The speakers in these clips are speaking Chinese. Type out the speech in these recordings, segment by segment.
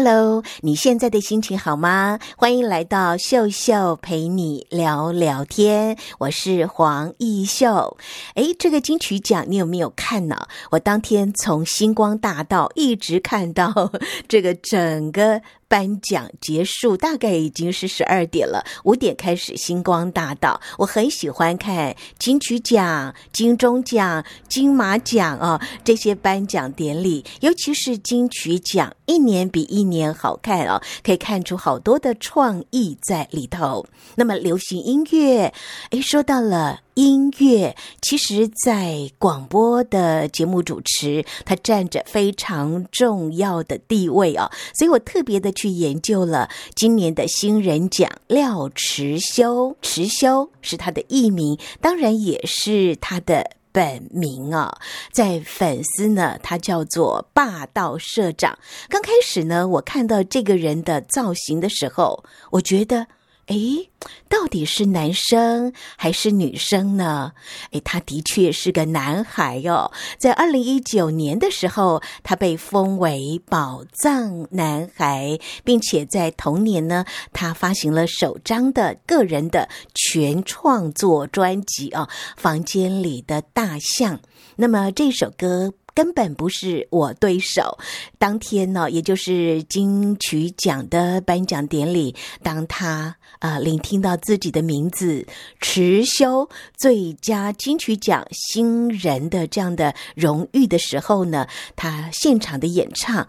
Hello，你现在的心情好吗？欢迎来到秀秀陪你聊聊天，我是黄奕秀。诶，这个金曲奖你有没有看呢？我当天从星光大道一直看到这个整个。颁奖结束，大概已经是十二点了。五点开始，星光大道。我很喜欢看金曲奖、金钟奖、金马奖啊这些颁奖典礼，尤其是金曲奖，一年比一年好看哦，可以看出好多的创意在里头。那么流行音乐，诶，说到了。音乐其实，在广播的节目主持，它占着非常重要的地位哦，所以我特别的去研究了今年的新人奖廖持修，持修是他的艺名，当然也是他的本名啊。在粉丝呢，他叫做霸道社长。刚开始呢，我看到这个人的造型的时候，我觉得。诶，到底是男生还是女生呢？诶，他的确是个男孩哟。在二零一九年的时候，他被封为宝藏男孩，并且在同年呢，他发行了首张的个人的全创作专辑啊，《房间里的大象》。那么这首歌。根本不是我对手。当天呢，也就是金曲奖的颁奖典礼，当他啊聆听到自己的名字持修最佳金曲奖新人的这样的荣誉的时候呢，他现场的演唱。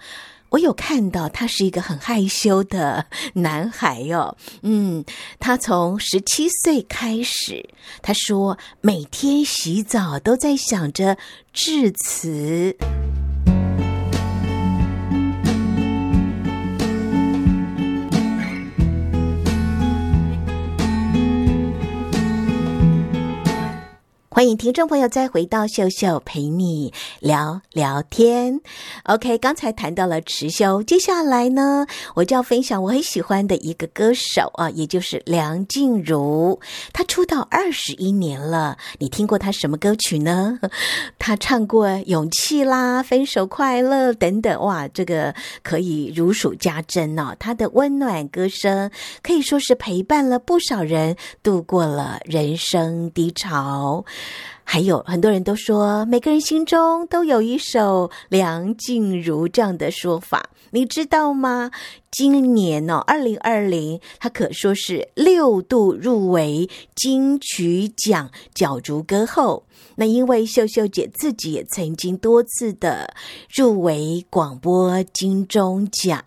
我有看到他是一个很害羞的男孩哟，嗯，他从十七岁开始，他说每天洗澡都在想着致辞。欢迎听众朋友再回到秀秀陪你聊聊天。OK，刚才谈到了持修，接下来呢，我就要分享我很喜欢的一个歌手啊，也就是梁静茹。她出道二十一年了，你听过她什么歌曲呢？她唱过《勇气》啦，《分手快乐》等等，哇，这个可以如数家珍哦。她的温暖歌声可以说是陪伴了不少人度过了人生低潮。还有很多人都说，每个人心中都有一首梁静茹这样的说法，你知道吗？今年呢、哦，二零二零，她可说是六度入围金曲奖角逐歌后。那因为秀秀姐自己也曾经多次的入围广播金钟奖，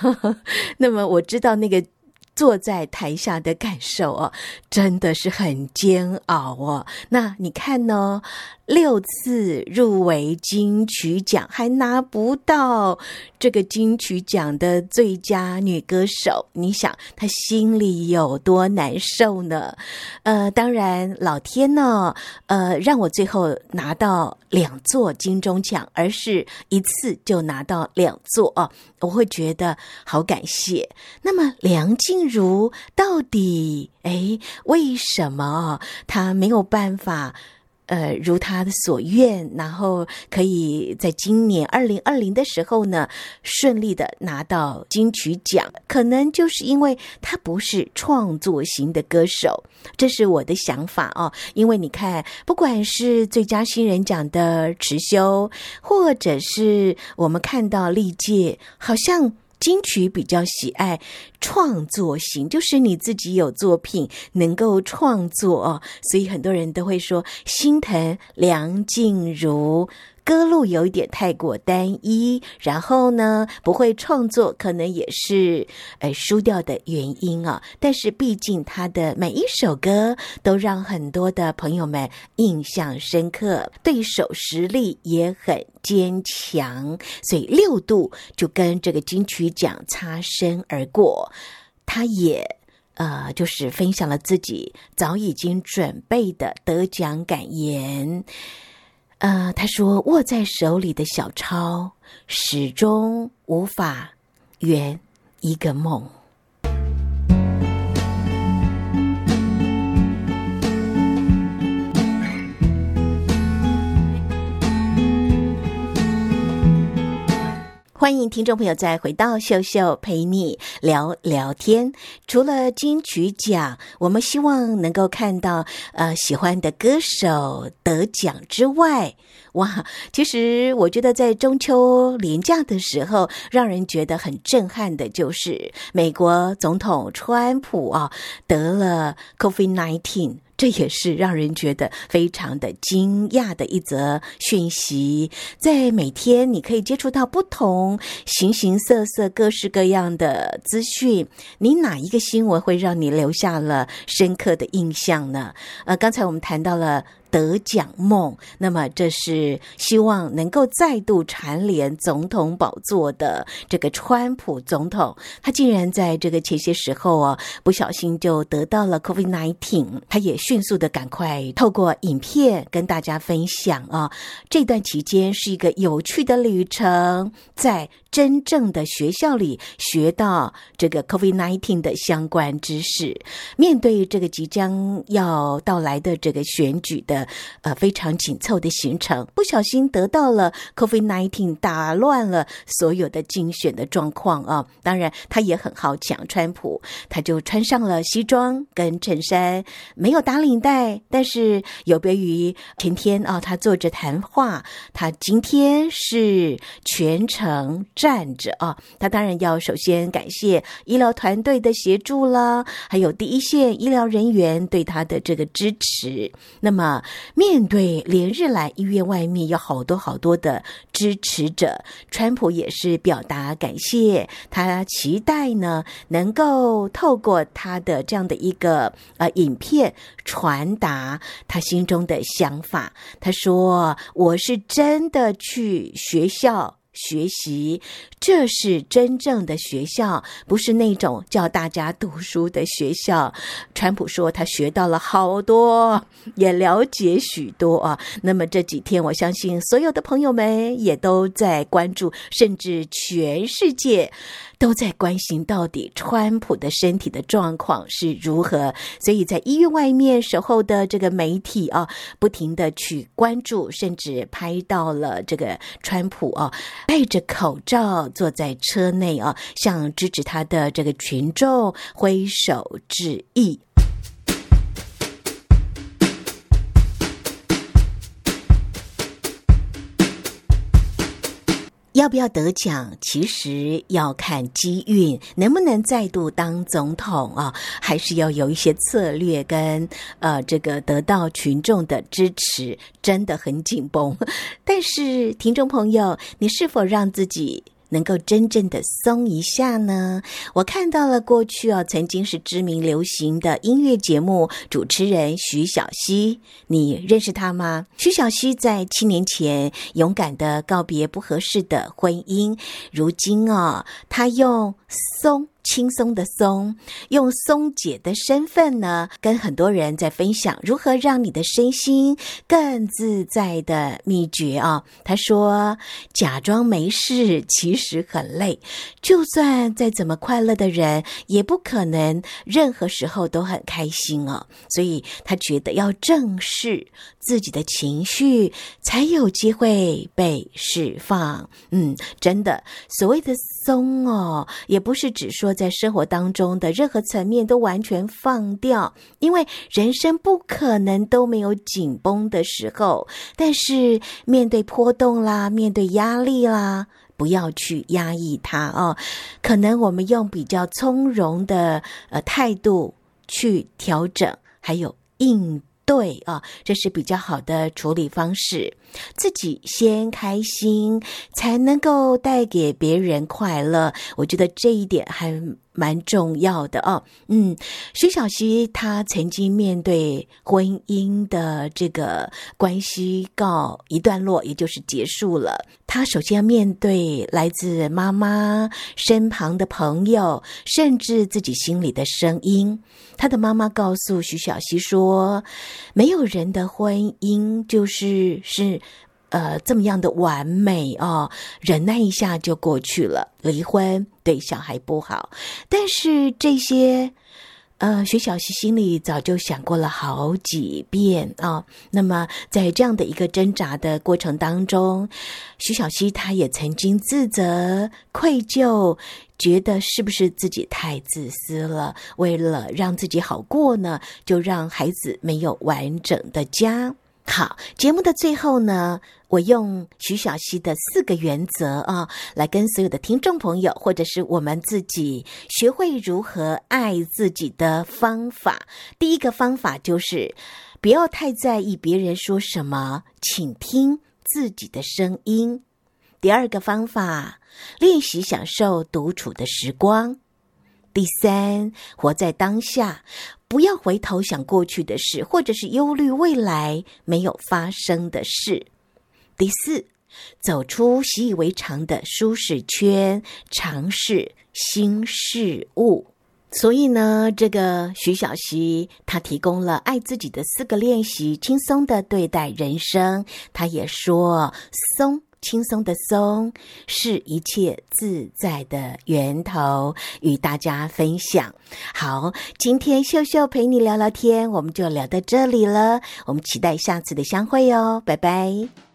那么我知道那个。坐在台下的感受哦，真的是很煎熬哦。那你看呢？六次入围金曲奖还拿不到这个金曲奖的最佳女歌手，你想她心里有多难受呢？呃，当然，老天呢，呃，让我最后拿到两座金钟奖，而是一次就拿到两座哦，我会觉得好感谢。那么梁静茹到底，诶，为什么她没有办法？呃，如他的所愿，然后可以在今年二零二零的时候呢，顺利的拿到金曲奖，可能就是因为他不是创作型的歌手，这是我的想法哦。因为你看，不管是最佳新人奖的持修，或者是我们看到历届，好像。金曲比较喜爱创作型，就是你自己有作品能够创作哦，所以很多人都会说心疼梁静茹。歌路有一点太过单一，然后呢，不会创作，可能也是呃输掉的原因啊。但是毕竟他的每一首歌都让很多的朋友们印象深刻，对手实力也很坚强，所以六度就跟这个金曲奖擦身而过。他也呃，就是分享了自己早已经准备的得奖感言。呃，他说握在手里的小抄始终无法圆一个梦。欢迎听众朋友再回到秀秀陪你聊聊天。除了金曲奖，我们希望能够看到呃喜欢的歌手得奖之外，哇，其实我觉得在中秋连假的时候，让人觉得很震撼的就是美国总统川普啊得了 COVID-19。这也是让人觉得非常的惊讶的一则讯息。在每天，你可以接触到不同形形色色、各式各样的资讯。你哪一个新闻会让你留下了深刻的印象呢？呃，刚才我们谈到了。得奖梦，那么这是希望能够再度蝉联总统宝座的这个川普总统，他竟然在这个前些时候啊，不小心就得到了 COVID-19，他也迅速的赶快透过影片跟大家分享啊，这段期间是一个有趣的旅程，在真正的学校里学到这个 COVID-19 的相关知识，面对这个即将要到来的这个选举的。呃，非常紧凑的行程，不小心得到了 COVID-19，打乱了所有的竞选的状况啊！当然，他也很好抢，川普他就穿上了西装跟衬衫，没有打领带，但是有别于前天啊，他坐着谈话，他今天是全程站着啊！他当然要首先感谢医疗团队的协助啦，还有第一线医疗人员对他的这个支持。那么。面对连日来医院外面有好多好多的支持者，川普也是表达感谢，他期待呢能够透过他的这样的一个呃影片传达他心中的想法。他说：“我是真的去学校。”学习，这是真正的学校，不是那种叫大家读书的学校。川普说他学到了好多，也了解许多啊。那么这几天，我相信所有的朋友们也都在关注，甚至全世界。都在关心到底川普的身体的状况是如何，所以在医院外面守候的这个媒体啊，不停的去关注，甚至拍到了这个川普啊，戴着口罩坐在车内啊，向支持他的这个群众挥手致意。要不要得奖，其实要看机运，能不能再度当总统啊？还是要有一些策略跟呃，这个得到群众的支持，真的很紧绷。但是，听众朋友，你是否让自己能够真正的松一下呢？我看到了过去啊，曾经是知名流行的音乐节目主持人徐小溪，你认识他吗？徐小溪在七年前勇敢的告别不合适的婚姻，如今啊，他用松。轻松的松，用松姐的身份呢，跟很多人在分享如何让你的身心更自在的秘诀啊。他说：“假装没事，其实很累。就算再怎么快乐的人，也不可能任何时候都很开心哦。所以他觉得要正视自己的情绪，才有机会被释放。嗯，真的，所谓的松哦，也不是只说。在生活当中的任何层面都完全放掉，因为人生不可能都没有紧绷的时候。但是面对波动啦，面对压力啦，不要去压抑它哦。可能我们用比较从容的呃态度去调整，还有应对啊，这是比较好的处理方式。自己先开心，才能够带给别人快乐。我觉得这一点还蛮重要的哦。嗯，徐小溪她曾经面对婚姻的这个关系告一段落，也就是结束了。她首先要面对来自妈妈身旁的朋友，甚至自己心里的声音。她的妈妈告诉徐小溪说：“没有人的婚姻就是是。”呃这么样的完美哦，忍耐一下就过去了。离婚对小孩不好，但是这些。呃，徐小溪心里早就想过了好几遍啊、那么，在这样的一个挣扎的过程当中，徐小溪他也曾经自责、愧疚，觉得是不是自己太自私了？为了让自己好过呢，就让孩子没有完整的家。好，节目的最后呢，我用徐小溪的四个原则啊，来跟所有的听众朋友，或者是我们自己，学会如何爱自己的方法。第一个方法就是，不要太在意别人说什么，请听自己的声音。第二个方法，练习享受独处的时光。第三，活在当下。不要回头想过去的事，或者是忧虑未来没有发生的事。第四，走出习以为常的舒适圈，尝试新事物。所以呢，这个徐小溪他提供了爱自己的四个练习，轻松的对待人生。他也说，松。轻松的松是一切自在的源头，与大家分享。好，今天秀秀陪你聊聊天，我们就聊到这里了。我们期待下次的相会哦，拜拜。